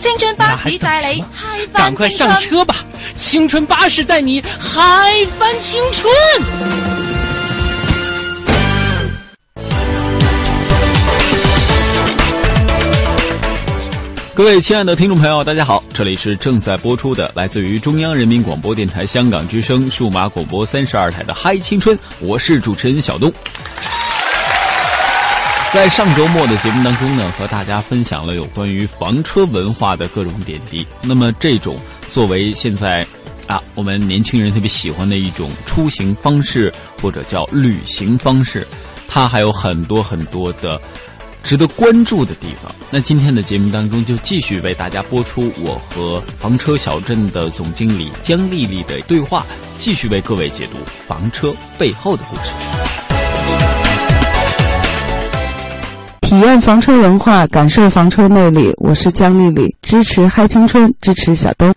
青春巴士带你嗨翻赶快上车吧！青春巴士带你嗨翻青春。各位亲爱的听众朋友，大家好，这里是正在播出的来自于中央人民广播电台香港之声数码广播三十二台的《嗨青春》，我是主持人小东。在上周末的节目当中呢，和大家分享了有关于房车文化的各种点滴。那么，这种作为现在啊我们年轻人特别喜欢的一种出行方式，或者叫旅行方式，它还有很多很多的值得关注的地方。那今天的节目当中，就继续为大家播出我和房车小镇的总经理江丽丽的对话，继续为各位解读房车背后的故事。体验房车文化，感受房车魅力。我是江丽丽，支持嗨青春，支持小东。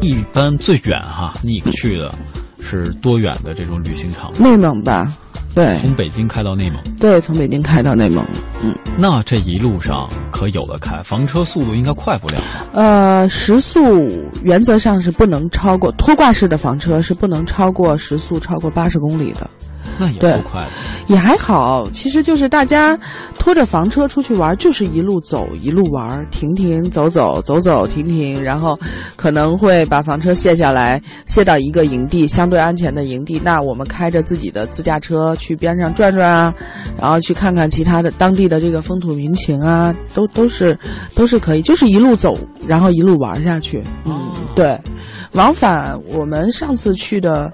一般最远哈，你去的是多远的这种旅行场？内蒙吧，对从北京开到内蒙，对，从北京开到内蒙。嗯，那这一路上可有的开，房车速度应该快不了？呃，时速原则上是不能超过拖挂式的房车是不能超过时速超过八十公里的，那也对够快的。也还好。其实就是大家拖着房车出去玩，就是一路走一路玩，停停走走走走停停，然后可能会把房车卸下来，卸到一个营地相对安全的营地。那我们开着自己的自驾车去边上转转啊，然后去看看其他的当地的这个风土民情啊，都都是都是可以，就是一路走，然后一路玩下去。嗯，对。往返我们上次去的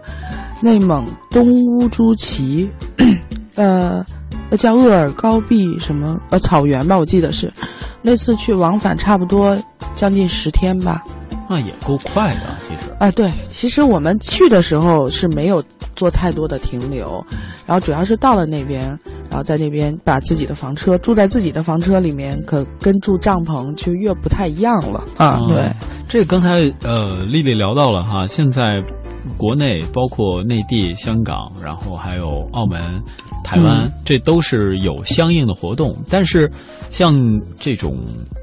内蒙东乌珠旗，呃，呃叫鄂尔高壁什么呃草原吧，我记得是，那次去往返差不多将近十天吧。那也够快的，其实。啊，对，其实我们去的时候是没有做太多的停留，然后主要是到了那边，然后在那边把自己的房车住在自己的房车里面，可跟住帐篷就越不太一样了啊。嗯对，这个刚才呃，丽丽聊到了哈，现在国内包括内地、香港，然后还有澳门、台湾，嗯这都是有相应的活动。但是，像这种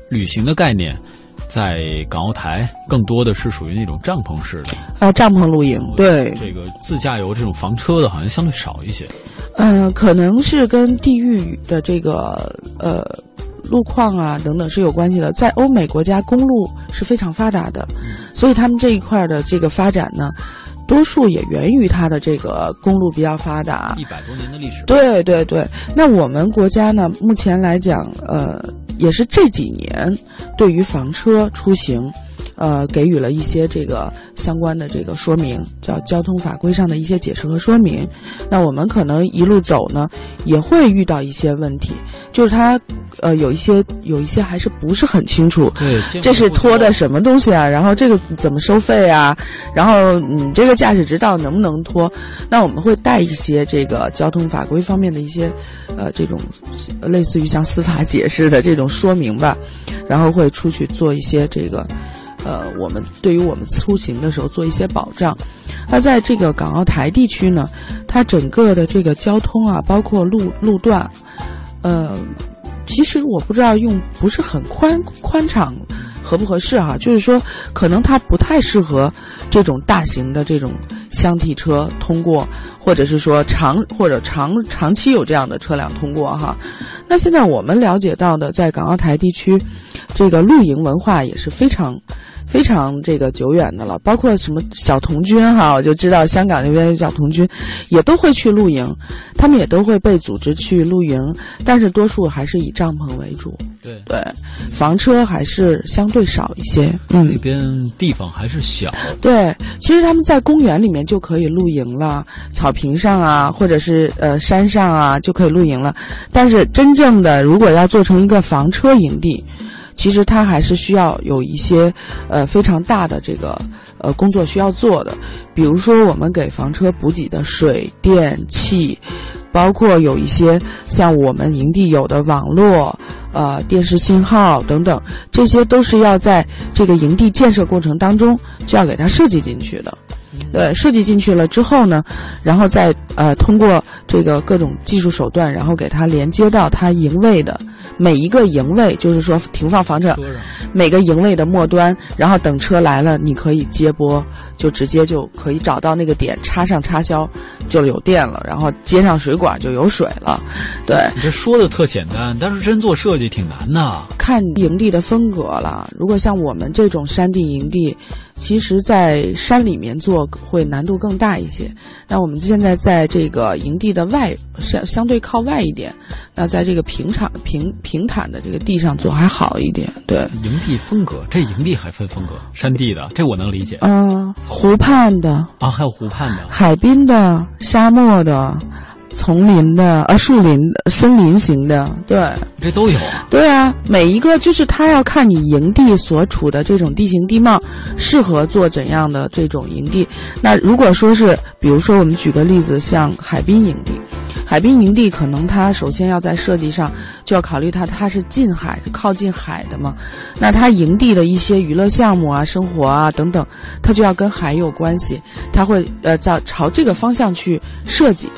旅行的概念，在港澳台更多的是属于那种帐篷式的，啊，帐篷露营，对，这个自驾游这种房车的，好像相对少一些。嗯，可能是跟地域的这个呃路况啊等等是有关系的。在欧美国家，公路是非常发达的，所以他们这一块的这个发展呢，多数也源于它的这个公路比较发达。一百多年的历史，对对对，那我们国家呢，目前来讲，呃，也是这几年对于房车出行，呃，给予了一些这个相关的这个说明，叫交通法规上的一些解释和说明。那我们可能一路走呢，也会遇到一些问题，就是它，呃，有一些有一些还是不是很清楚。对，这是拖的什么东西啊？然后这个怎么收费啊？然后你这个驾驶执照能不能拖？那我们会带一些这个交通法规方面的一些，呃，这种呃类似于像司法解释的这种说明吧，然后会出去做一些这个，呃，我们对于我们出行的时候做一些保障。那在这个港澳台地区呢，它整个的这个交通啊，包括路路段，呃，其实我不知道用不是很宽宽敞合不合适哈、就是说可能它不太适合这种大型的这种箱体车通过，或者是说长或者长长期有这样的车辆通过哈。那现在我们了解到的，在港澳台地区，这个露营文化也是非常。非常这个久远的了，包括什么小童军哈，我就知道香港那边小童军，也都会去露营，他们也都会被组织去露营，但是多数还是以帐篷为主。对对，房车还是相对少一些。嗯那，边地方还是小，对，其实他们在公园里面就可以露营了，草坪上啊，或者是呃山上啊就可以露营了。但是真正的如果要做成一个房车营地，其实它还是需要有一些呃非常大的这个呃工作需要做的，比如说我们给房车补给的水电气。包括有一些像我们营地有的网络、呃电视信号等等，这些都是要在这个营地建设过程当中就要给它设计进去的。对，设计进去了之后呢，然后再呃通过这个各种技术手段，然后给它连接到它营位的每一个营位，就是说停放房车每个营位的末端，然后等车来了，你可以接驳，就直接就可以找到那个点，插上插销就有电了，然后接上水管就有水了。对，你这说的特简单，但是真做设计挺难的。看营地的风格了，如果像我们这种山地营地。其实，在山里面做会难度更大一些。那我们现在在这个营地的外相相对靠外一点，那在这个平场平平坦的这个地上做还好一点。对，营地风格，这营地还分风格，山地的这我能理解。嗯，湖畔的啊，还有湖畔的，海滨的，沙漠的。丛林的呃，树林、森林型的，对，这都有啊。对啊，每一个就是他要看你营地所处的这种地形地貌，适合做怎样的这种营地。那如果说是，比如说我们举个例子，像海滨营地，海滨营地可能它首先要在设计上就要考虑它它是近海、靠近海的嘛，那它营地的一些娱乐项目啊、生活啊等等，它就要跟海有关系，它会呃在朝这个方向去设计。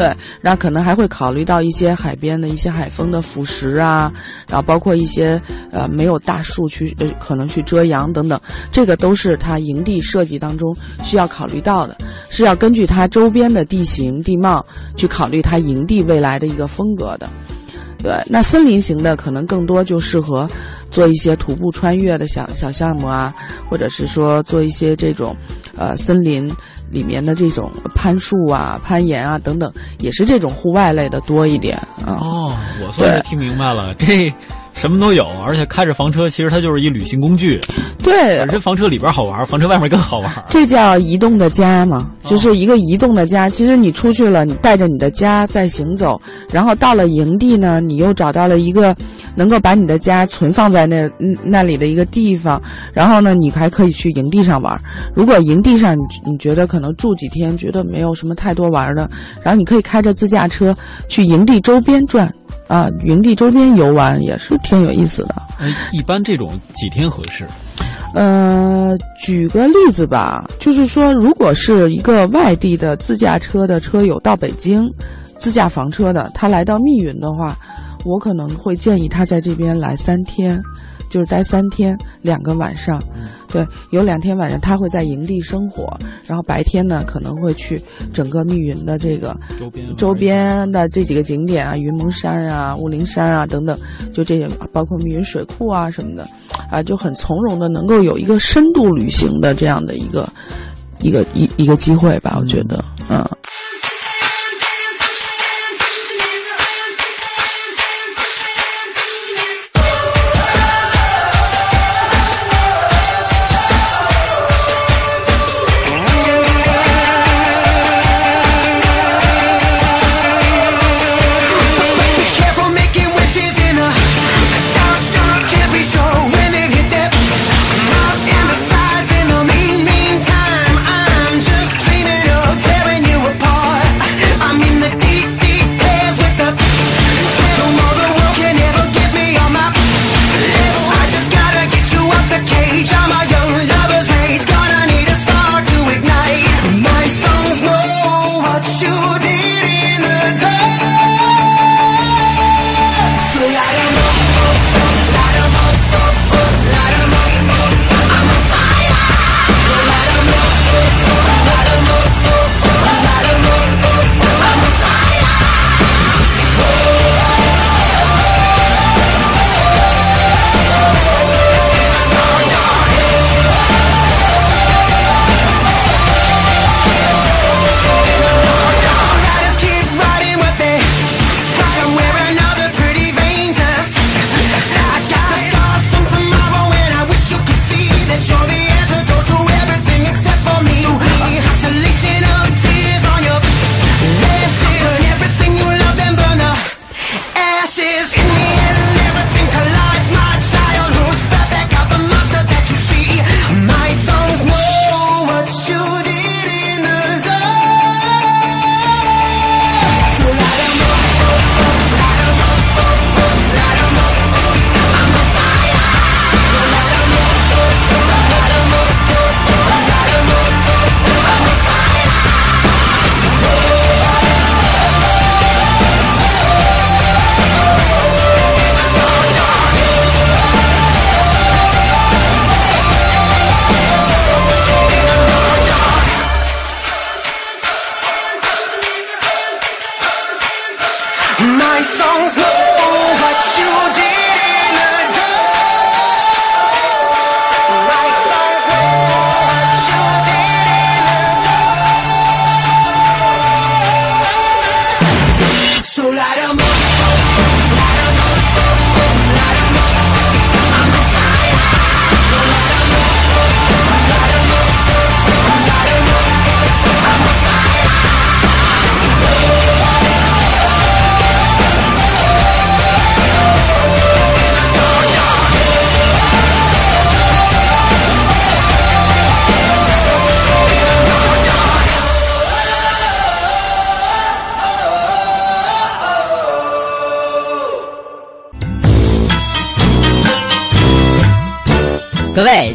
对，然后可能还会考虑到一些海边的一些海风的腐蚀啊，然后包括一些呃没有大树去呃可能去遮阳等等，这个都是它营地设计当中需要考虑到的，是要根据它周边的地形地貌去考虑它营地未来的一个风格的。对，那森林型的可能更多就适合做一些徒步穿越的小小项目啊，或者是说做一些这种呃森林。里面的这种攀树啊、攀岩啊等等，也是这种户外类的多一点啊。哦，我算是听明白了，这。什么都有，而且开着房车，其实它就是一旅行工具。对，本身房车里边好玩，房车外面更好玩。这叫移动的家嘛，就是一个移动的家。其实你出去了，你带着你的家在行走，然后到了营地呢，你又找到了一个能够把你的家存放在那那里的一个地方。然后呢，你还可以去营地上玩。如果营地上你你觉得可能住几天，觉得没有什么太多玩的，然后你可以开着自驾车去营地周边转。啊，营地周边游玩也是挺有意思的。一般这种几天合适？呃，举个例子吧，就是说，如果是一个外地的自驾车的车友到北京，自驾房车的，他来到密云的话，我可能会建议他在这边来三天。就是待三天两个晚上，对，有两天晚上他会在营地生活，然后白天呢可能会去整个密云的这个周边周边的这几个景点啊，云蒙山啊、雾灵山啊等等，就这些包括密云水库啊什么的，啊就很从容的能够有一个深度旅行的这样的一个一个一一个机会吧，我觉得，嗯。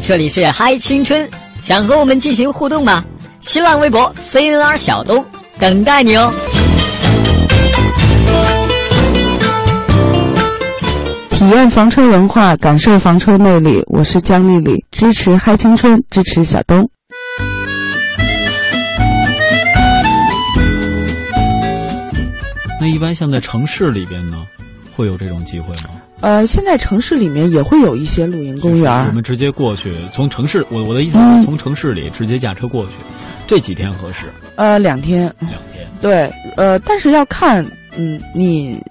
这里是嗨青春，想和我们进行互动吗？新浪微博 CNR 小东等待你哦。体验房车文化，感受房车魅力。我是姜丽丽，支持嗨青春，支持小东。那一般像在城市里边呢，会有这种机会吗？呃，现在城市里面也会有一些露营公园。我们直接过去，从城市，我我的意思是从城市里直接驾车过去，这几天合适？呃，两天。两天。对，呃，但是要看，嗯，你，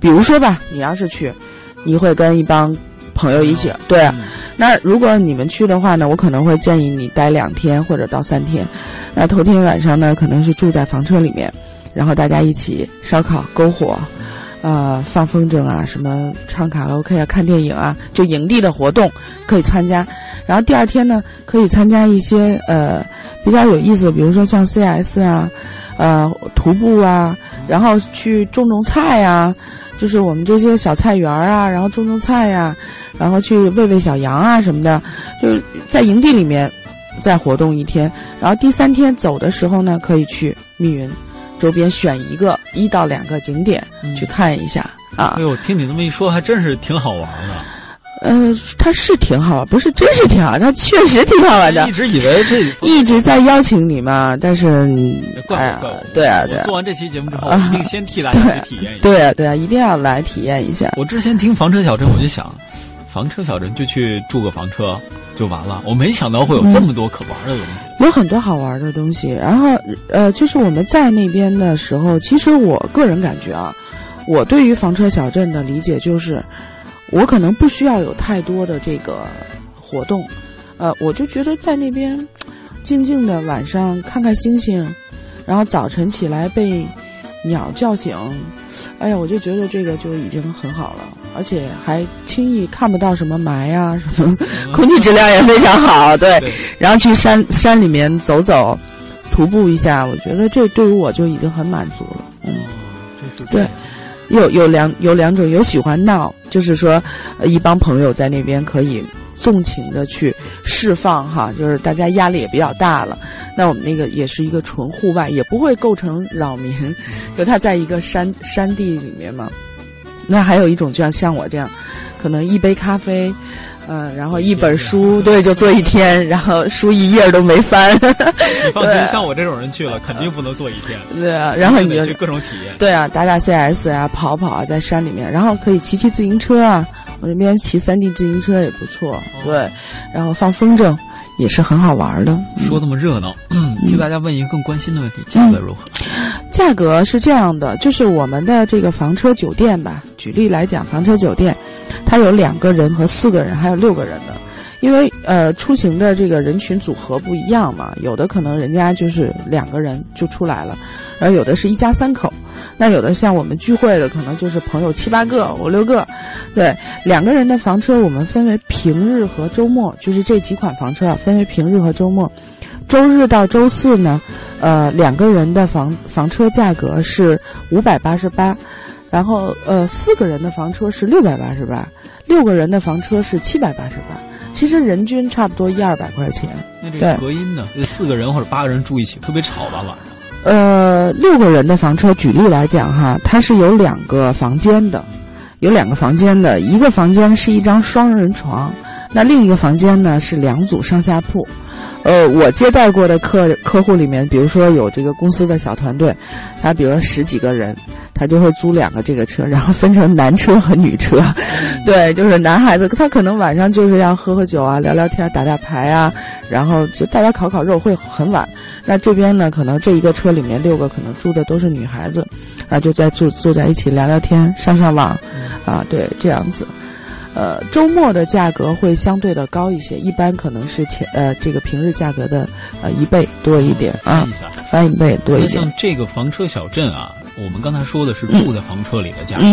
比如说吧，你要是去，你会跟一帮朋友一起，对。那如果你们去的话呢，我可能会建议你待两天或者到三天。那头天晚上呢，可能是住在房车里面。然后大家一起烧烤、篝火，呃，放风筝啊，什么唱卡拉 OK 啊、看电影啊，就营地的活动可以参加。然后第二天呢，可以参加一些呃比较有意思，比如说像 CS 啊，呃，徒步啊，然后去种种菜呀，就是我们这些小菜园啊，然后种种菜呀，然后去喂喂小羊啊什么的，就是在营地里面再活动一天。然后第三天走的时候呢，可以去密云。周边选一个一到两个景点去看一下啊！哎呦，听你这么一说，还真是挺好玩的。呃，它是挺好，不是真是挺好，它确实挺好玩的。一直以为这一直在邀请你嘛，但是怪怪对啊，对。做完这期节目之后，一定先替大家去体验一下。对啊，对啊，一定要来体验一下。我之前听房车小镇，我就想，房车小镇就去住个房车。就完了，我没想到会有这么多可玩的东西，有很多好玩的东西。然后，呃，就是我们在那边的时候，其实我个人感觉啊，我对于房车小镇的理解就是，我可能不需要有太多的这个活动，呃，我就觉得在那边静静的晚上看看星星，然后早晨起来被鸟叫醒，哎呀，我就觉得这个就已经很好了。而且还轻易看不到什么霾啊，什么空气质量也非常好，对。然后去山山里面走走，徒步一下，我觉得这对于我就已经很满足了。嗯，对，有有两有两种，有喜欢闹，就是说一帮朋友在那边可以纵情的去释放哈，就是大家压力也比较大了。那我们那个也是一个纯户外，也不会构成扰民，就它在一个山山地里面嘛。那还有一种，就像像我这样，可能一杯咖啡，呃，然后一本书，对，就坐一天，然后书一页都没翻。你放心，像我这种人去了，肯定不能坐一天。对啊，然后你就去各种体验。对啊，打打 CS 啊，跑跑啊，在山里面，然后可以骑骑自行车啊，我这边骑三 D 自行车也不错。对，然后放风筝。也是很好玩的。说这么热闹，替大家问一个更关心的问题：价格如何？价格是这样的，就是我们的这个房车酒店吧。举例来讲，房车酒店，它有两个人和四个人，还有六个人的。因为呃，出行的这个人群组合不一样嘛，有的可能人家就是两个人就出来了，而有的是一家三口。那有的像我们聚会的，可能就是朋友七八个、五六个，对，两个人的房车我们分为平日和周末，就是这几款房车啊，分为平日和周末。周日到周四呢，呃，两个人的房房车价格是五百八十八，然后呃，四个人的房车是六百八十八，六个人的房车是七百八十八，其实人均差不多一二百块钱。那这个隔音呢？四个人或者八个人住一起特别吵吧晚上？呃，六个人的房车，举例来讲哈，它是有两个房间的，有两个房间的，一个房间是一张双人床，那另一个房间呢是两组上下铺。呃，我接待过的客客户里面，比如说有这个公司的小团队，他比如十几个人，他就会租两个这个车，然后分成男车和女车。对，就是男孩子他可能晚上就是要喝喝酒啊，聊聊天，打打牌啊，然后就大家烤烤肉会很晚。那这边呢，可能这一个车里面六个可能住的都是女孩子，啊，就在坐坐在一起聊聊天，上上网，啊，对，这样子。呃，周末的价格会相对的高一些，一般可能是前呃这个平日价格的呃一倍多一点啊，翻一倍多一点。像这个房车小镇啊，我们刚才说的是住在房车里的价格，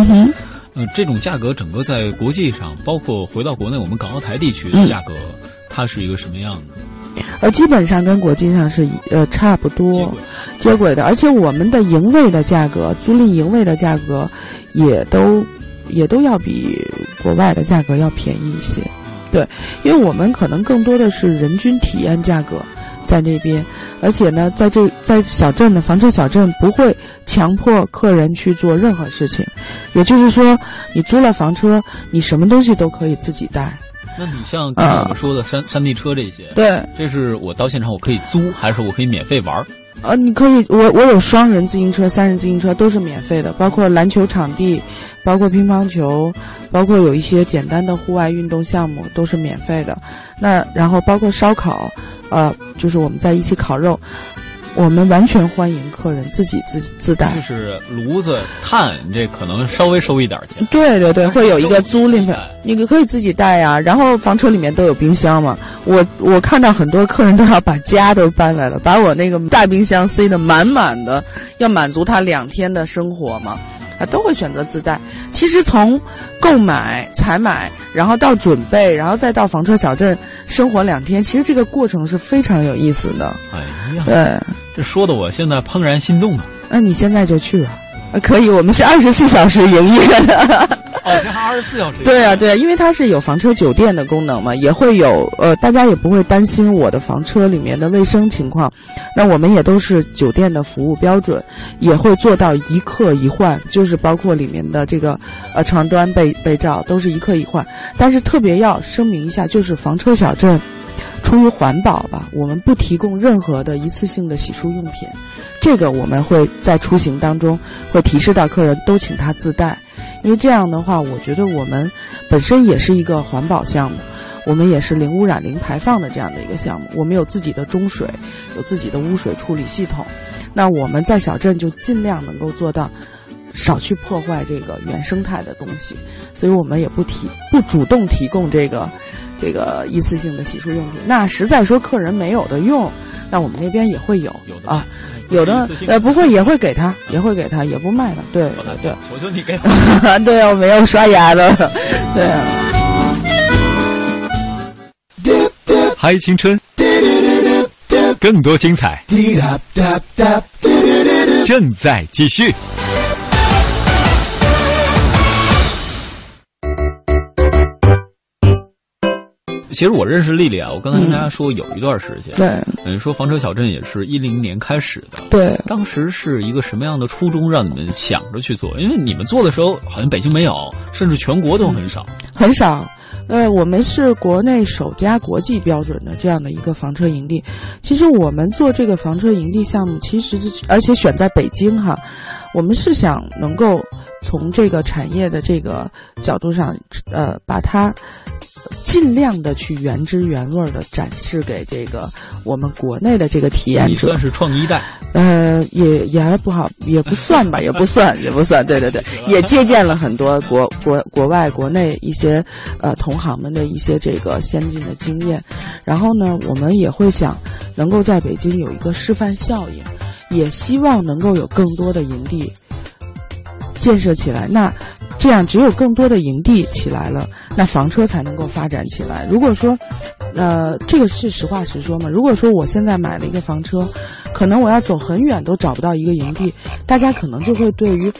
呃，这种价格整个在国际上，包括回到国内我们港澳台地区的价格，它是一个什么样的？呃，基本上跟国际上是呃差不多。接轨的，而且我们的营位的价格，租赁营位的价格也都。也都要比国外的价格要便宜一些，对，因为我们可能更多的是人均体验价格在那边，而且呢，在这在小镇的房车小镇不会强迫客人去做任何事情，也就是说，你租了房车，你什么东西都可以自己带。那你像刚才我们说的山山地车这些，对，这是我到现场我可以租，还是我可以免费玩儿？呃，你可以，我我有双人自行车、三人自行车都是免费的，包括篮球场地，包括乒乓球，包括有一些简单的户外运动项目都是免费的。那然后包括烧烤，呃，就是我们在一起烤肉，我们完全欢迎客人自己自自带。就是炉子、炭，这可能稍微收一点钱。对对对，会有一个租赁费，你可以自己带呀。然后房车里面都有冰箱嘛，我我看到很多客人都要把家都搬来了，把我那个大冰箱塞得满满的，要满足他两天的生活嘛，啊，都会选择自带。其实从购买、采买，然后到准备，然后再到房车小镇生活两天，其实这个过程是非常有意思的。哎呀，对，这说的我现在怦然心动啊！那你现在就去吧。啊可以，我们是二十四小时营业的。哦，这还二十四小时？对啊，对啊，因为它是有房车酒店的功能嘛，也会有呃，大家也不会担心我的房车里面的卫生情况。那我们也都是酒店的服务标准，也会做到一客一换，就是包括里面的这个呃床单被被罩都是一客一换。但是特别要声明一下，就是房车小镇出于环保吧，我们不提供任何的一次性的洗漱用品。这个我们会在出行当中会提示到客人，都请他自带。因为这样的话，我觉得我们本身也是一个环保项目，我们也是零污染、零排放的这样的一个项目。我们有自己的中水，有自己的污水处理系统。那我们在小镇就尽量能够做到少去破坏这个原生态的东西，所以我们也不提不主动提供这个这个一次性的洗漱用品。那实在说客人没有的用，那我们那边也会有有的啊。有的呃不会也会给他，也会给他，也不卖的，对对求求你给对，对啊，我没有刷牙的，对啊。嗨青春，更多精彩。正在继续。其实我认识丽丽啊，我刚才跟大家说有一段时间，对，嗯，说房车小镇也是一零年开始的，对，当时是一个什么样的初衷让你们想着去做？因为你们做的时候好像北京没有，甚至全国都很少，很少。呃，我们是国内首家国际标准的这样的一个房车营地。其实我们做这个房车营地项目，其实而且选在北京哈，我们是想能够从这个产业的这个角度上，呃，把它。尽量的去原汁原味的展示给这个我们国内的这个体验者，算是创一代。呃，也也还不好，也不算吧，也不算，也不算。对对对，也借鉴了很多国国国外、国内一些呃同行们的一些这个先进的经验。然后呢，我们也会想能够在北京有一个示范效应，也希望能够有更多的营地建设起来。那。这样，只有更多的营地起来了，那房车才能够发展起来。如果说，呃，这个是实话实说嘛。如果说我现在买了一个房车，可能我要走很远都找不到一个营地，大家可能就会对于，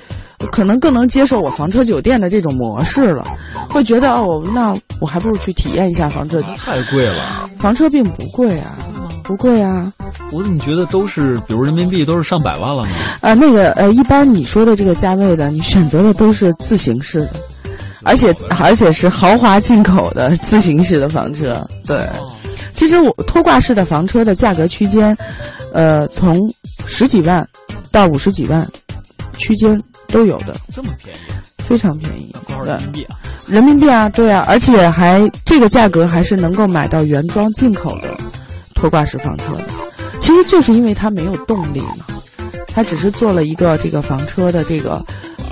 可能更能接受我房车酒店的这种模式了，会觉得哦，那我还不如去体验一下房车。太贵了，房车并不贵啊。不贵啊，我怎么觉得都是，比如人民币都是上百万了呢？啊，那个呃，一般你说的这个价位的，你选择的都是自行式的，而且而且是豪华进口的自行式的房车。对，其实我拖挂式的房车的价格区间，呃，从十几万到五十几万区间都有的。这么便宜？非常便宜。多少人民币啊？人民币啊，对啊，而且还这个价格还是能够买到原装进口的。拖挂式房车的，其实就是因为它没有动力嘛，它只是做了一个这个房车的这个，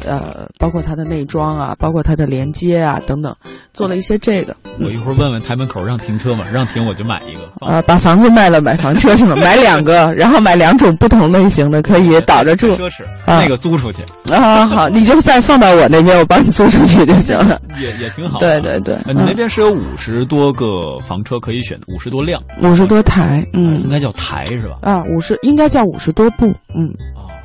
呃，包括它的内装啊，包括它的连接啊等等，做了一些这个。我一会儿问问台门口让停车吗？让停我就买一个。啊，把房子卖了买房车是吗？买两个，然后买两种不同类型的，可以倒着住。奢侈，那个租出去。啊，好，你就再放到我那边，我帮你租出去就行了。也也挺好。对对对，你那边是有五十多个房车可以选，五十多辆，五十多台，嗯，应该叫台是吧？啊，五十应该叫五十多部，嗯，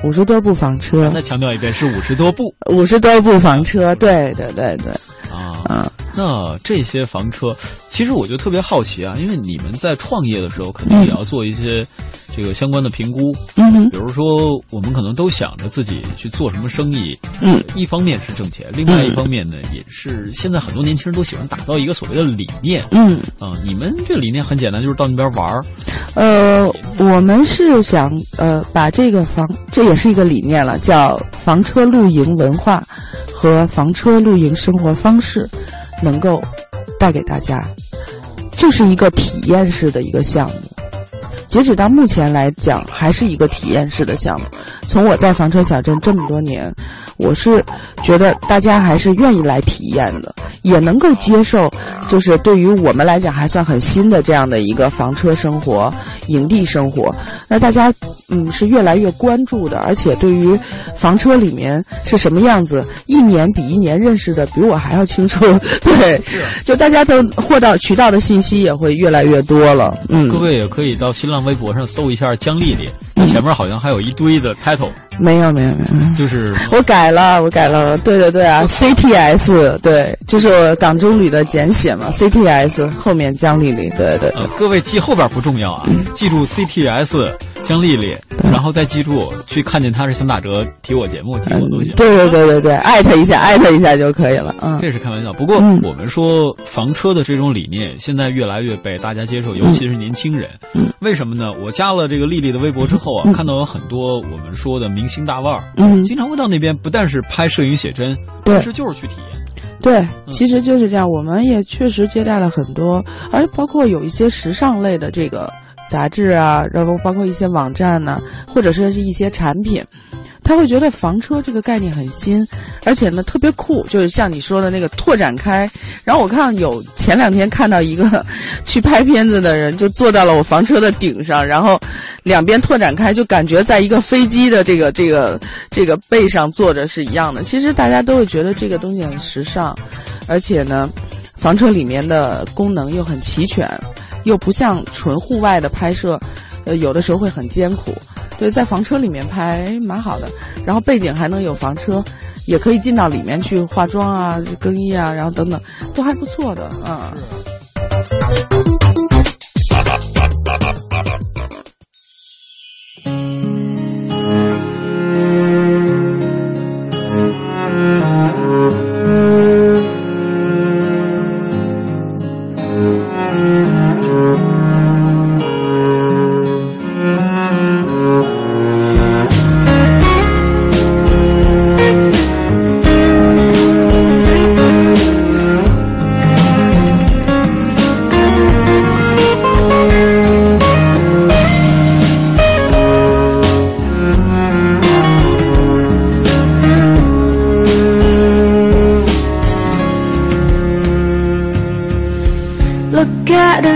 五十多部房车。再强调一遍，是五十多部，五十多部房车，对对对对。啊。那这些房车，其实我就特别好奇啊，因为你们在创业的时候，肯定也要做一些这个相关的评估。嗯比如说，我们可能都想着自己去做什么生意，嗯，一方面是挣钱，另外一方面呢，也是现在很多年轻人都喜欢打造一个所谓的理念。嗯啊，你们这个理念很简单，就是到那边玩儿。呃，我们是想呃把这个房，这也是一个理念了，叫房车露营文化和房车露营生活方式，能够带给大家，就是一个体验式的一个项目。截止到目前来讲，还是一个体验式的项目。从我在房车小镇这么多年，我是觉得大家还是愿意来体验的，也能够接受，就是对于我们来讲还算很新的这样的一个房车生活、营地生活。那大家嗯是越来越关注的，而且对于房车里面是什么样子，一年比一年认识的比我还要清楚。对，就大家都获到渠道的信息也会越来越多了。嗯，各位也可以到新浪微博上搜一下姜丽丽，那前面好像还有一堆的 title，没有没有没有，就是我改了，我改了，对对对啊，CTS，对，就是我港中旅的简写嘛，CTS 后面江丽丽，对对。呃，各位记后边不重要啊，记住 CTS 江丽丽，然后再记住去看见他是想打折，提我节目，提我都行。对对对对对，艾特一下，艾特一下就可以了。嗯，这是开玩笑。不过我们说房车的这种理念，现在越来越被大家接受，尤其是年轻人。嗯，为什么呢？我加了这个丽丽的微博之后啊，看到有很多我们说的明星大腕儿，嗯，经常会到那边，不但是拍摄影写真，对，但是就是去体验。对，其实就是这样。我们也确实接待了很多，而包括有一些时尚类的这个杂志啊，然后包括一些网站呢、或者是一些产品。他会觉得房车这个概念很新，而且呢特别酷，就是像你说的那个拓展开。然后我看有前两天看到一个去拍片子的人，就坐到了我房车的顶上，然后两边拓展开，就感觉在一个飞机的这个这个这个背上坐着是一样的。其实大家都会觉得这个东西很时尚，而且呢，房车里面的功能又很齐全，又不像纯户外的拍摄，呃，有的时候会很艰苦。对，在房车里面拍蛮好的，然后背景还能有房车，也可以进到里面去化妆啊、更衣啊，然后等等，都还不错的啊。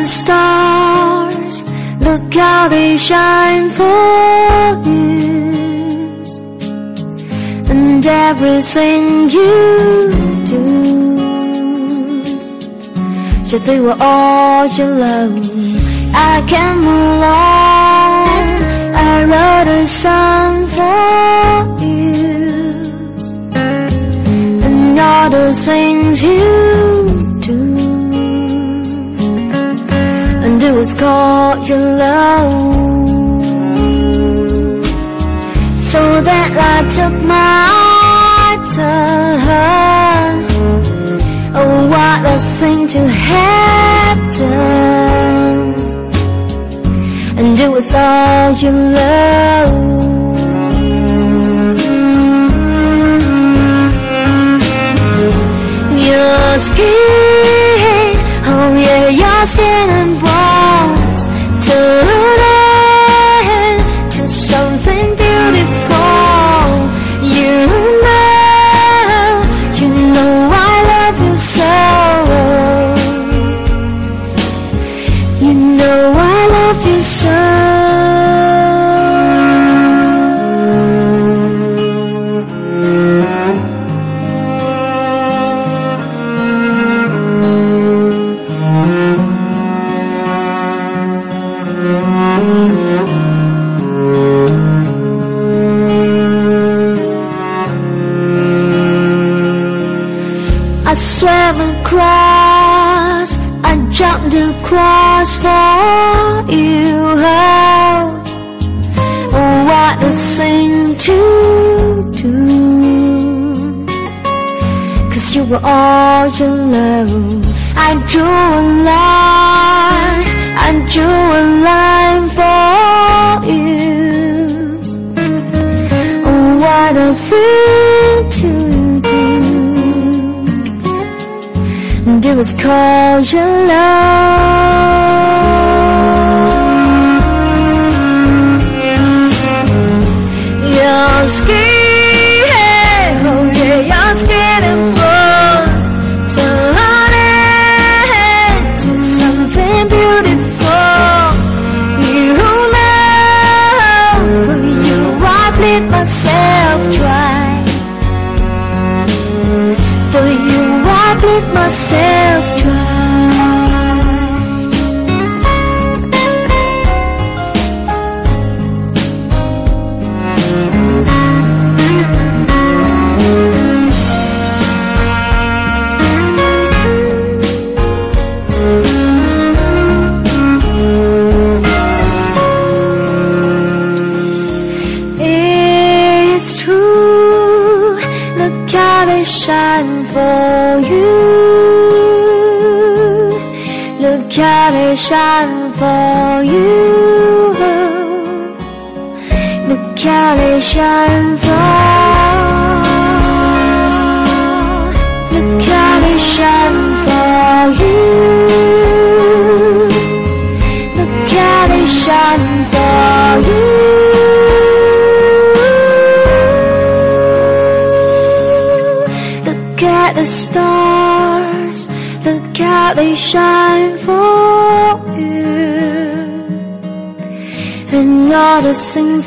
The stars, look how they shine for you. And everything you do, yeah, they were all your love. I came along, I wrote a song for you. And all the things you was called your love. So that I took my turn. Oh, what a thing to have done. And it was all your love. Your skin, oh yeah, your skin and bones so. All alone. I drew a line, I drew a line for you. Oh, what a thing to do. Do is call you love.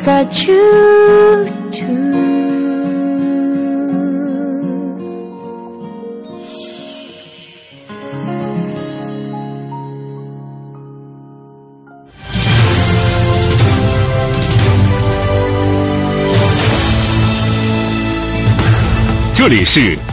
在这里是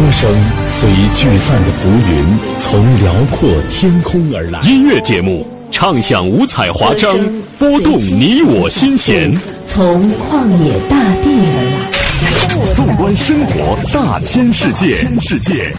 歌声随聚散的浮云，从辽阔天空而来。音乐节目唱响五彩华章，拨动你我心弦。从旷野大地而来，纵观生活大千世界。世界。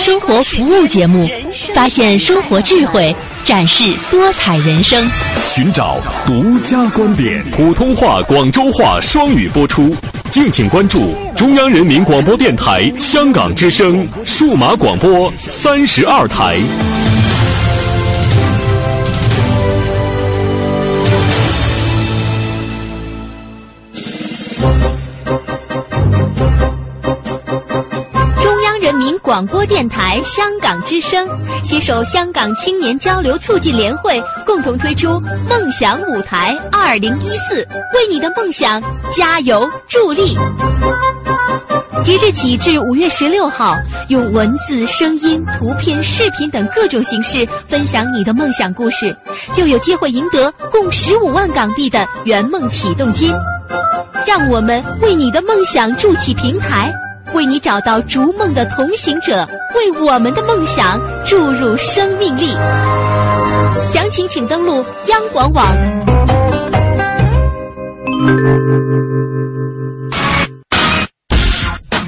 生活服务节目，发现生活智慧，展示多彩人生，寻找独家观点。普通话、广州话双语播出。敬请关注中央人民广播电台香港之声数码广播三十二台。广播电台香港之声携手香港青年交流促进联会，共同推出“梦想舞台二零一四”，为你的梦想加油助力。即日起至五月十六号，用文字、声音、图片、视频等各种形式分享你的梦想故事，就有机会赢得共十五万港币的圆梦启动金。让我们为你的梦想筑起平台，为你找到逐梦的同行者，为我们的梦想注入生命力。详情请登录央广网。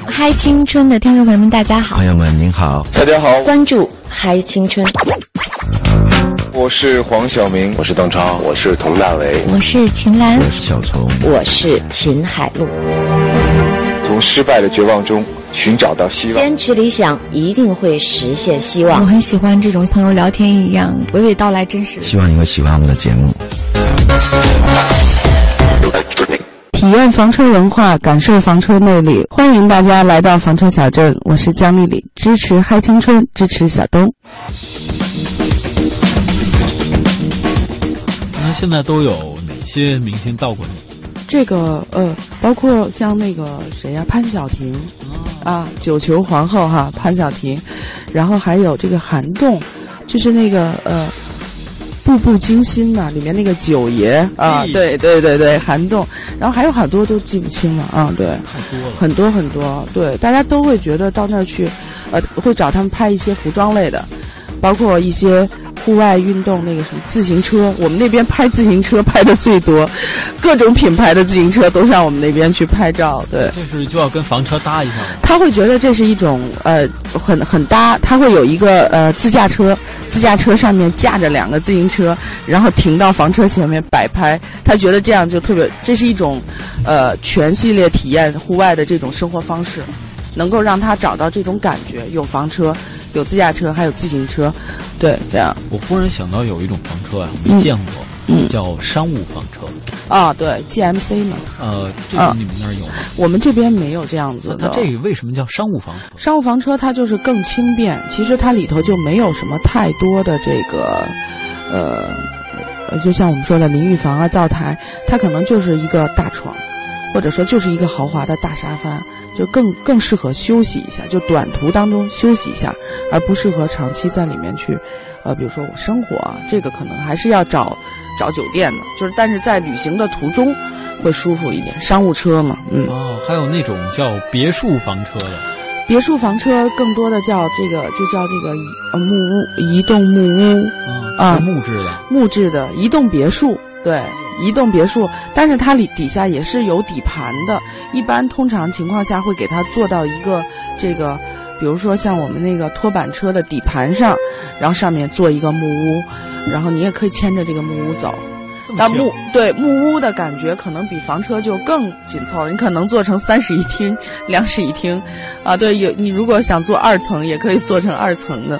嗨青春的听众朋友们，大家好！朋友们您好，大家好，关注嗨青春。我是黄晓明，我是邓超，我是佟大为，我是秦岚，我是小虫，我是秦海璐。从失败的绝望中寻找到希望，坚持理想一定会实现希望。我很喜欢这种朋友聊天一样娓娓道来，真实。希望你会喜欢我们的节目。体验房车文化，感受房车魅力，欢迎大家来到房车小镇。我是姜丽丽，支持嗨青春，支持小东。那现在都有哪些明星到过你？这个呃，包括像那个谁呀，潘晓婷，啊，九球皇后哈，潘晓婷，然后还有这个韩栋，就是那个呃，步步惊心嘛，里面那个九爷啊，对对对对，韩栋，然后还有好多都记不清了啊，对，太多。了，很多很多，对，大家都会觉得到那儿去，呃，会找他们拍一些服装类的，包括一些。户外运动那个什么自行车，我们那边拍自行车拍的最多，各种品牌的自行车都上我们那边去拍照。对，这是就要跟房车搭一下。他会觉得这是一种呃很很搭，他会有一个呃自驾车，自驾车上面架着两个自行车，然后停到房车前面摆拍。他觉得这样就特别，这是一种呃全系列体验户外的这种生活方式，能够让他找到这种感觉。有房车。有自驾车，还有自行车，对，这样。我忽然想到有一种房车啊，没见过，嗯，叫商务房车。啊，对，GMC 嘛。呃，这个你们那儿有吗？我们这边没有这样子的。那这个为什么叫商务房车？商务房车它就是更轻便，其实它里头就没有什么太多的这个，呃，就像我们说的淋浴房啊、灶台，它可能就是一个大床，或者说就是一个豪华的大沙发。就更更适合休息一下，就短途当中休息一下，而不适合长期在里面去，呃，比如说我生活啊，这个可能还是要找找酒店的，就是但是在旅行的途中会舒服一点。商务车嘛，嗯。哦，还有那种叫别墅房车的，别墅房车更多的叫这个就叫这个呃木屋移动木屋啊，木质的木质的移动别墅，对。移动别墅，但是它里底下也是有底盘的。一般通常情况下会给它做到一个这个，比如说像我们那个拖板车的底盘上，然后上面做一个木屋，然后你也可以牵着这个木屋走。那木对木屋的感觉可能比房车就更紧凑了。你可能做成三室一厅、两室一厅，啊，对，有你如果想做二层，也可以做成二层的。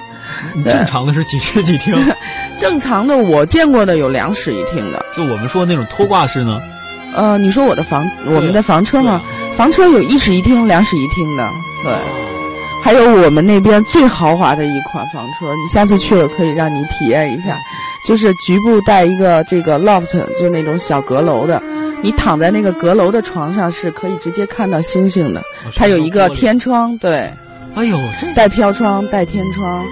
正常的是几室几厅？正常的我见过的有两室一厅的。就我们说那种拖挂式呢？呃，你说我的房，我们的房车吗？房车有一室一厅、两室一厅的，对。还有我们那边最豪华的一款房车，你下次去了可以让你体验一下，就是局部带一个这个 loft，就是那种小阁楼的，你躺在那个阁楼的床上是可以直接看到星星的。它有一个天窗，对。哎呦，带飘窗、带天窗，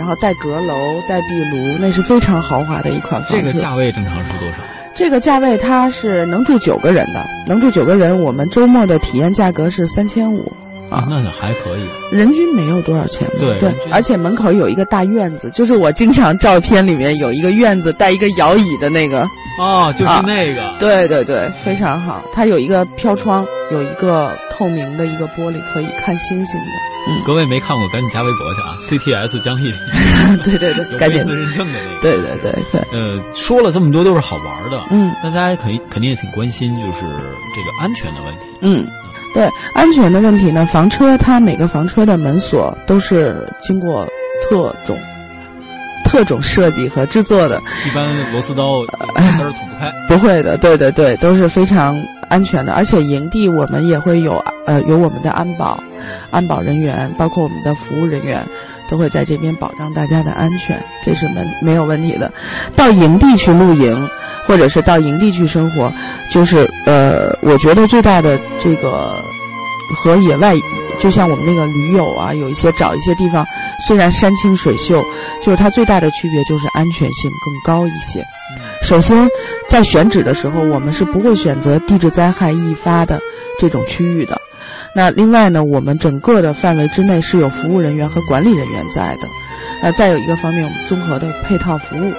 然后带阁楼、带壁炉，那是非常豪华的一款房车。这个价位正常是多少？这个价位它是能住九个人的，能住九个人。我们周末的体验价格是三千五。啊，那还可以，人均没有多少钱。对对，而且门口有一个大院子，就是我经常照片里面有一个院子带一个摇椅的那个。哦，就是那个。对对对，非常好。它有一个飘窗，有一个透明的一个玻璃，可以看星星的。嗯，各位没看过，赶紧加微博去啊！CTS 江丽丽。对对对，赶紧。有认证的那个。对对对对。呃，说了这么多都是好玩的，嗯，那大家肯肯定也挺关心，就是这个安全的问题。嗯。对安全的问题呢，房车它每个房车的门锁都是经过特种、特种设计和制作的。一般螺丝刀丝儿捅不开。不会的，对对对，都是非常安全的。而且营地我们也会有呃有我们的安保、安保人员，包括我们的服务人员，都会在这边保障大家的安全，这是没没有问题的。到营地去露营，或者是到营地去生活，就是呃，我觉得最大的这个。和野外，就像我们那个驴友啊，有一些找一些地方，虽然山清水秀，就是它最大的区别就是安全性更高一些。首先，在选址的时候，我们是不会选择地质灾害易发的这种区域的。那另外呢，我们整个的范围之内是有服务人员和管理人员在的。那，再有一个方面，我们综合的配套服务。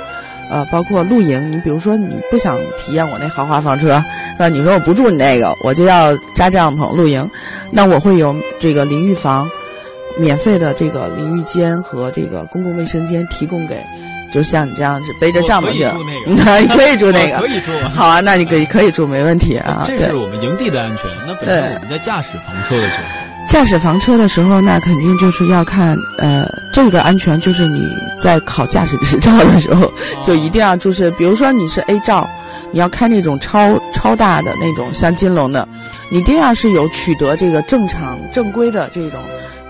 呃，包括露营，你比如说你不想体验我那豪华房车，是吧？你说我不住你那个，我就要扎帐篷露营，那我会有这个淋浴房，免费的这个淋浴间和这个公共卫生间提供给就像你这样子背着帐篷去那你 可以住那个，可以住好啊，那你可以可以住，没问题啊。这对是我们营地的安全。那本身我们在驾驶房车的时候，驾驶房车的时候，那肯定就是要看，呃，这个安全就是你在考驾驶执照的时候，就一定要注视。比如说你是 A 照，你要开那种超超大的那种像金龙的，你一定要是有取得这个正常正规的这种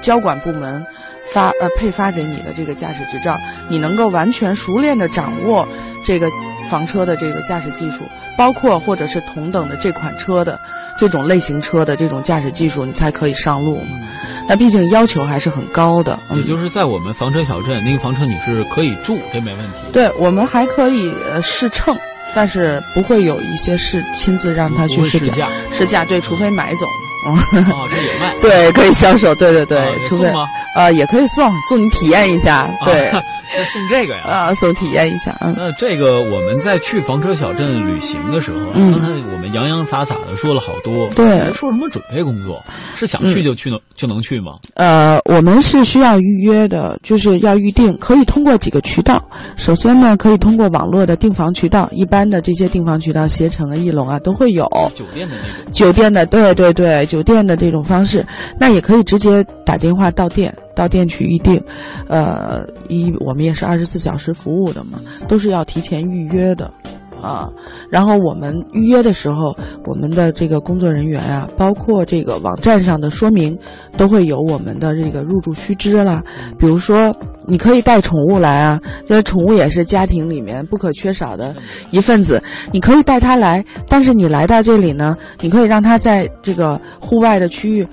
交管部门发呃配发给你的这个驾驶执照，你能够完全熟练的掌握这个房车的这个驾驶技术，包括或者是同等的这款车的这种类型车的这种驾驶技术，你才可以上路嘛。那毕竟要求还是很高的。嗯也就是在我们房车小镇，那个房车你是可以住，这没问题。对我们还可以呃试乘，但是不会有一些是亲自让他去试试驾试驾对，除非买走。嗯，哦，这也卖。对，可以销售，对对对，啊也除非送吗呃也可以送，送你体验一下，对，啊，送这个呀。啊，送体验一下，嗯。那这个我们在去房车小镇旅行的时候，嗯刚才我们洋洋洒洒的说了好多，对说什么准备工作？是想去就去能、就能去吗？呃，我们是需要预约的，就是要预定，可以通过几个渠道。首先呢，可以通过网络的订房渠道，一般的这些订房渠道，携程啊、翼龙啊都会有。酒店的那种。酒店的，对对对，酒店的这种方式，那也可以直接打电话到店，到店去预定。呃，一我们也是二十四小时服务的嘛，都是要提前预约的。啊，然后我们预约的时候，我们的这个工作人员啊，包括这个网站上的说明，都会有我们的这个入住须知啦。比如说，你可以带宠物来啊，因为宠物也是家庭里面不可缺少的一份子，你可以带它来。但是你来到这里呢，你可以让它在这个户外的区域，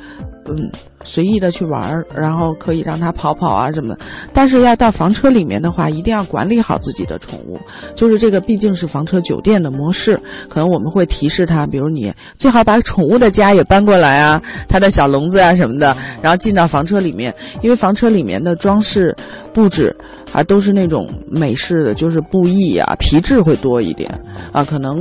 嗯。随意的去玩儿，然后可以让它跑跑啊什么的，但是要到房车里面的话，一定要管理好自己的宠物。就是这个毕竟是房车酒店的模式，可能我们会提示他，比如你最好把宠物的家也搬过来啊，它的小笼子啊什么的，然后进到房车里面，因为房车里面的装饰布置啊都是那种美式的，就是布艺啊皮质会多一点啊，可能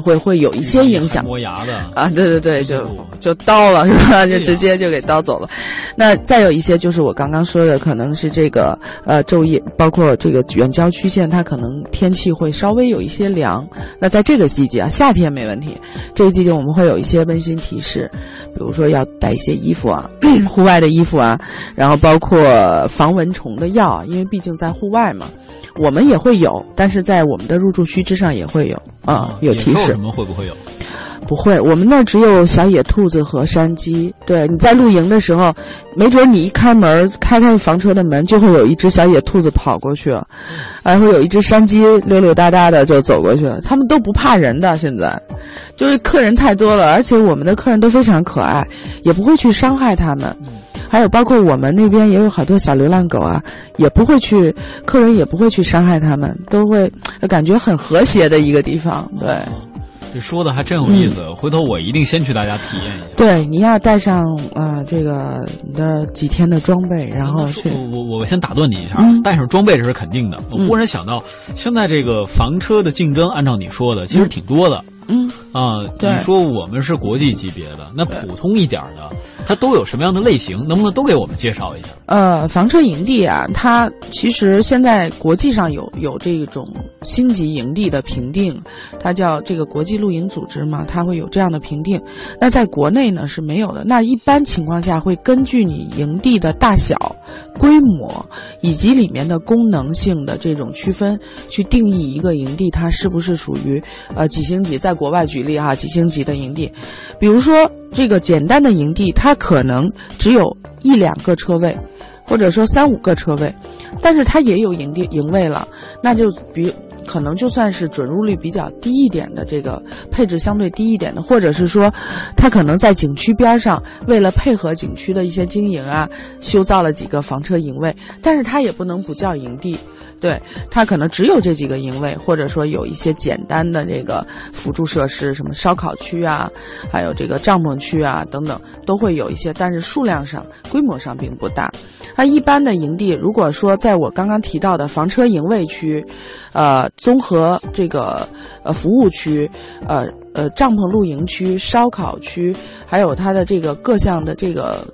会会有一些影响。磨牙的啊，对对对，就就刀了是吧？就直接就给刀走了。那再有一些就是我刚刚说的，可能是这个呃昼夜，包括这个远郊区县，它可能天气会稍微有一些凉。那在这个季节啊，夏天没问题，这个季节我们会有一些温馨提示，比如说要带一些衣服啊，户外的衣服啊，然后包括防蚊虫的药啊，因为毕竟在户外嘛，我们也会有，但是在我们的入住须知上也会有啊，有提示什。么会不会有？不会，我们那儿只有小野兔子和山鸡。对，你在露营的时候，没准你一开门，开开房车的门，就会有一只小野兔子跑过去了，还会有一只山鸡溜溜达达的就走过去了。他们都不怕人的，现在就是客人太多了，而且我们的客人都非常可爱，也不会去伤害他们。还有包括我们那边也有好多小流浪狗啊，也不会去，客人也不会去伤害他们，都会感觉很和谐的一个地方。对。这说的还真有意思，嗯回头我一定先去大家体验一下。对，你要带上啊、呃这个你的几天的装备，然后去。我我我先打断你一下，嗯带上装备这是肯定的。我嗯忽然想到，现在这个房车的竞争，按照你说的，其实挺多的。嗯啊，对你说我们是国际级别的，那普通一点的，它都有什么样的类型？能不能都给我们介绍一下？呃，房车营地啊，它其实现在国际上有有这种星级营地的评定，它叫这个国际露营组织嘛，它会有这样的评定。那在国内呢是没有的。那一般情况下会根据你营地的大小、规模以及里面的功能性的这种区分，去定义一个营地它是不是属于呃几星级。在国外举例哈，几星级的营地，比如说这个简单的营地，它可能只有一两个车位。或者说三五个车位，但是它也有营地营位了，那就比可能就算是准入率比较低一点的这个配置相对低一点的，或者是说，它可能在景区边上为了配合景区的一些经营啊，修造了几个房车营位，但是它也不能不叫营地。对，它可能只有这几个营位，或者说有一些简单的这个辅助设施，什么烧烤区啊，还有这个帐篷区啊等等，都会有一些，但是数量上、规模上并不大。那一般的营地，如果说在我刚刚提到的房车营位区，呃，综合这个呃服务区，呃呃帐篷露营区、烧烤区，还有它的这个各项的这个。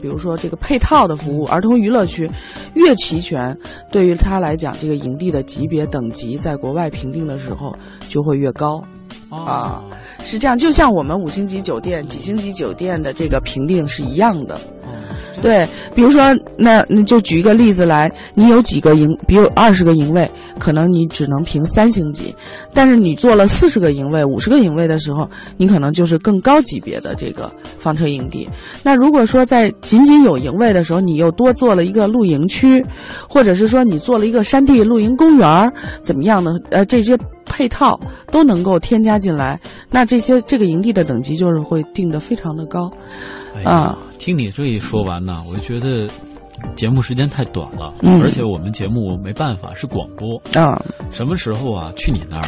比如说这个配套的服务，儿童娱乐区越齐全，对于他来讲，这个营地的级别等级在国外评定的时候就会越高。啊，是这样，就像我们五星级酒店、几星级酒店的这个评定是一样的。对，比如说，那那就举一个例子来，你有几个营，比如二十个营位，可能你只能评三星级，但是你做了四十个营位、五十个营位的时候，你可能就是更高级别的这个房车营地。那如果说在仅仅有营位的时候，你又多做了一个露营区，或者是说你做了一个山地露营公园儿怎么样呢？呃，这些配套都能够添加进来，那这些这个营地的等级就是会定得非常的高，啊。听你这一说完呢，我就觉得节目时间太短了，嗯而且我们节目没办法是广播啊。什么时候啊？去你那儿，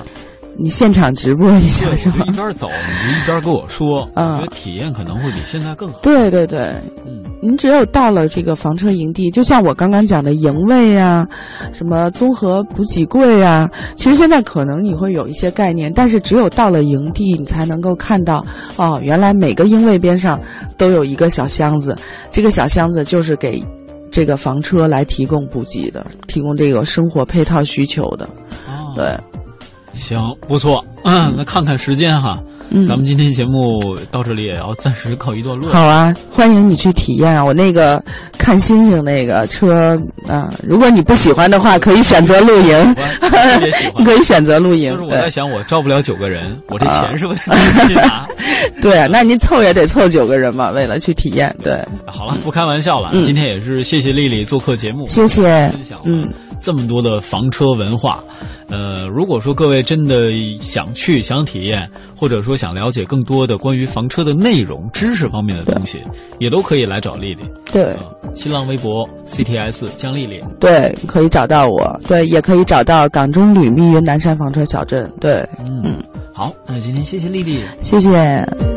你现场直播一下是吧？一边走你就一边跟我说，啊我觉得体验可能会比现在更好。对对对，嗯，您只有到了这个房车营地，就像我刚刚讲的营位啊，什么综合补给柜啊，其实现在可能你会有一些概念，但是只有到了营地，你才能够看到哦，原来每个营位边上都有一个小箱子，这个小箱子就是给这个房车来提供补给的，提供这个生活配套需求的。对，行，不错。嗯，那看看时间哈，嗯咱们今天节目到这里也要暂时告一段落。好啊，欢迎你去体验啊！我那个看星星那个车啊，如果你不喜欢的话，可以选择露营，你 可以选择露营。就是我在想，我招不了九个人，我这啊钱是不是得？对啊，那您凑也得凑九个人嘛，为了去体验。对，好了，不开玩笑了。嗯今天也是谢谢丽丽做客节目，谢谢。嗯，这么多的房车文化，呃，如果说各位真的想去、想体验，或者说想了解更多的关于房车的内容、知识方面的东西，也都可以来找丽丽。对新浪微博 CTS 江丽丽。对，可以找到我。对，也可以找到港中旅密云南山房车小镇。对，嗯，好，那今天谢谢丽丽。谢谢。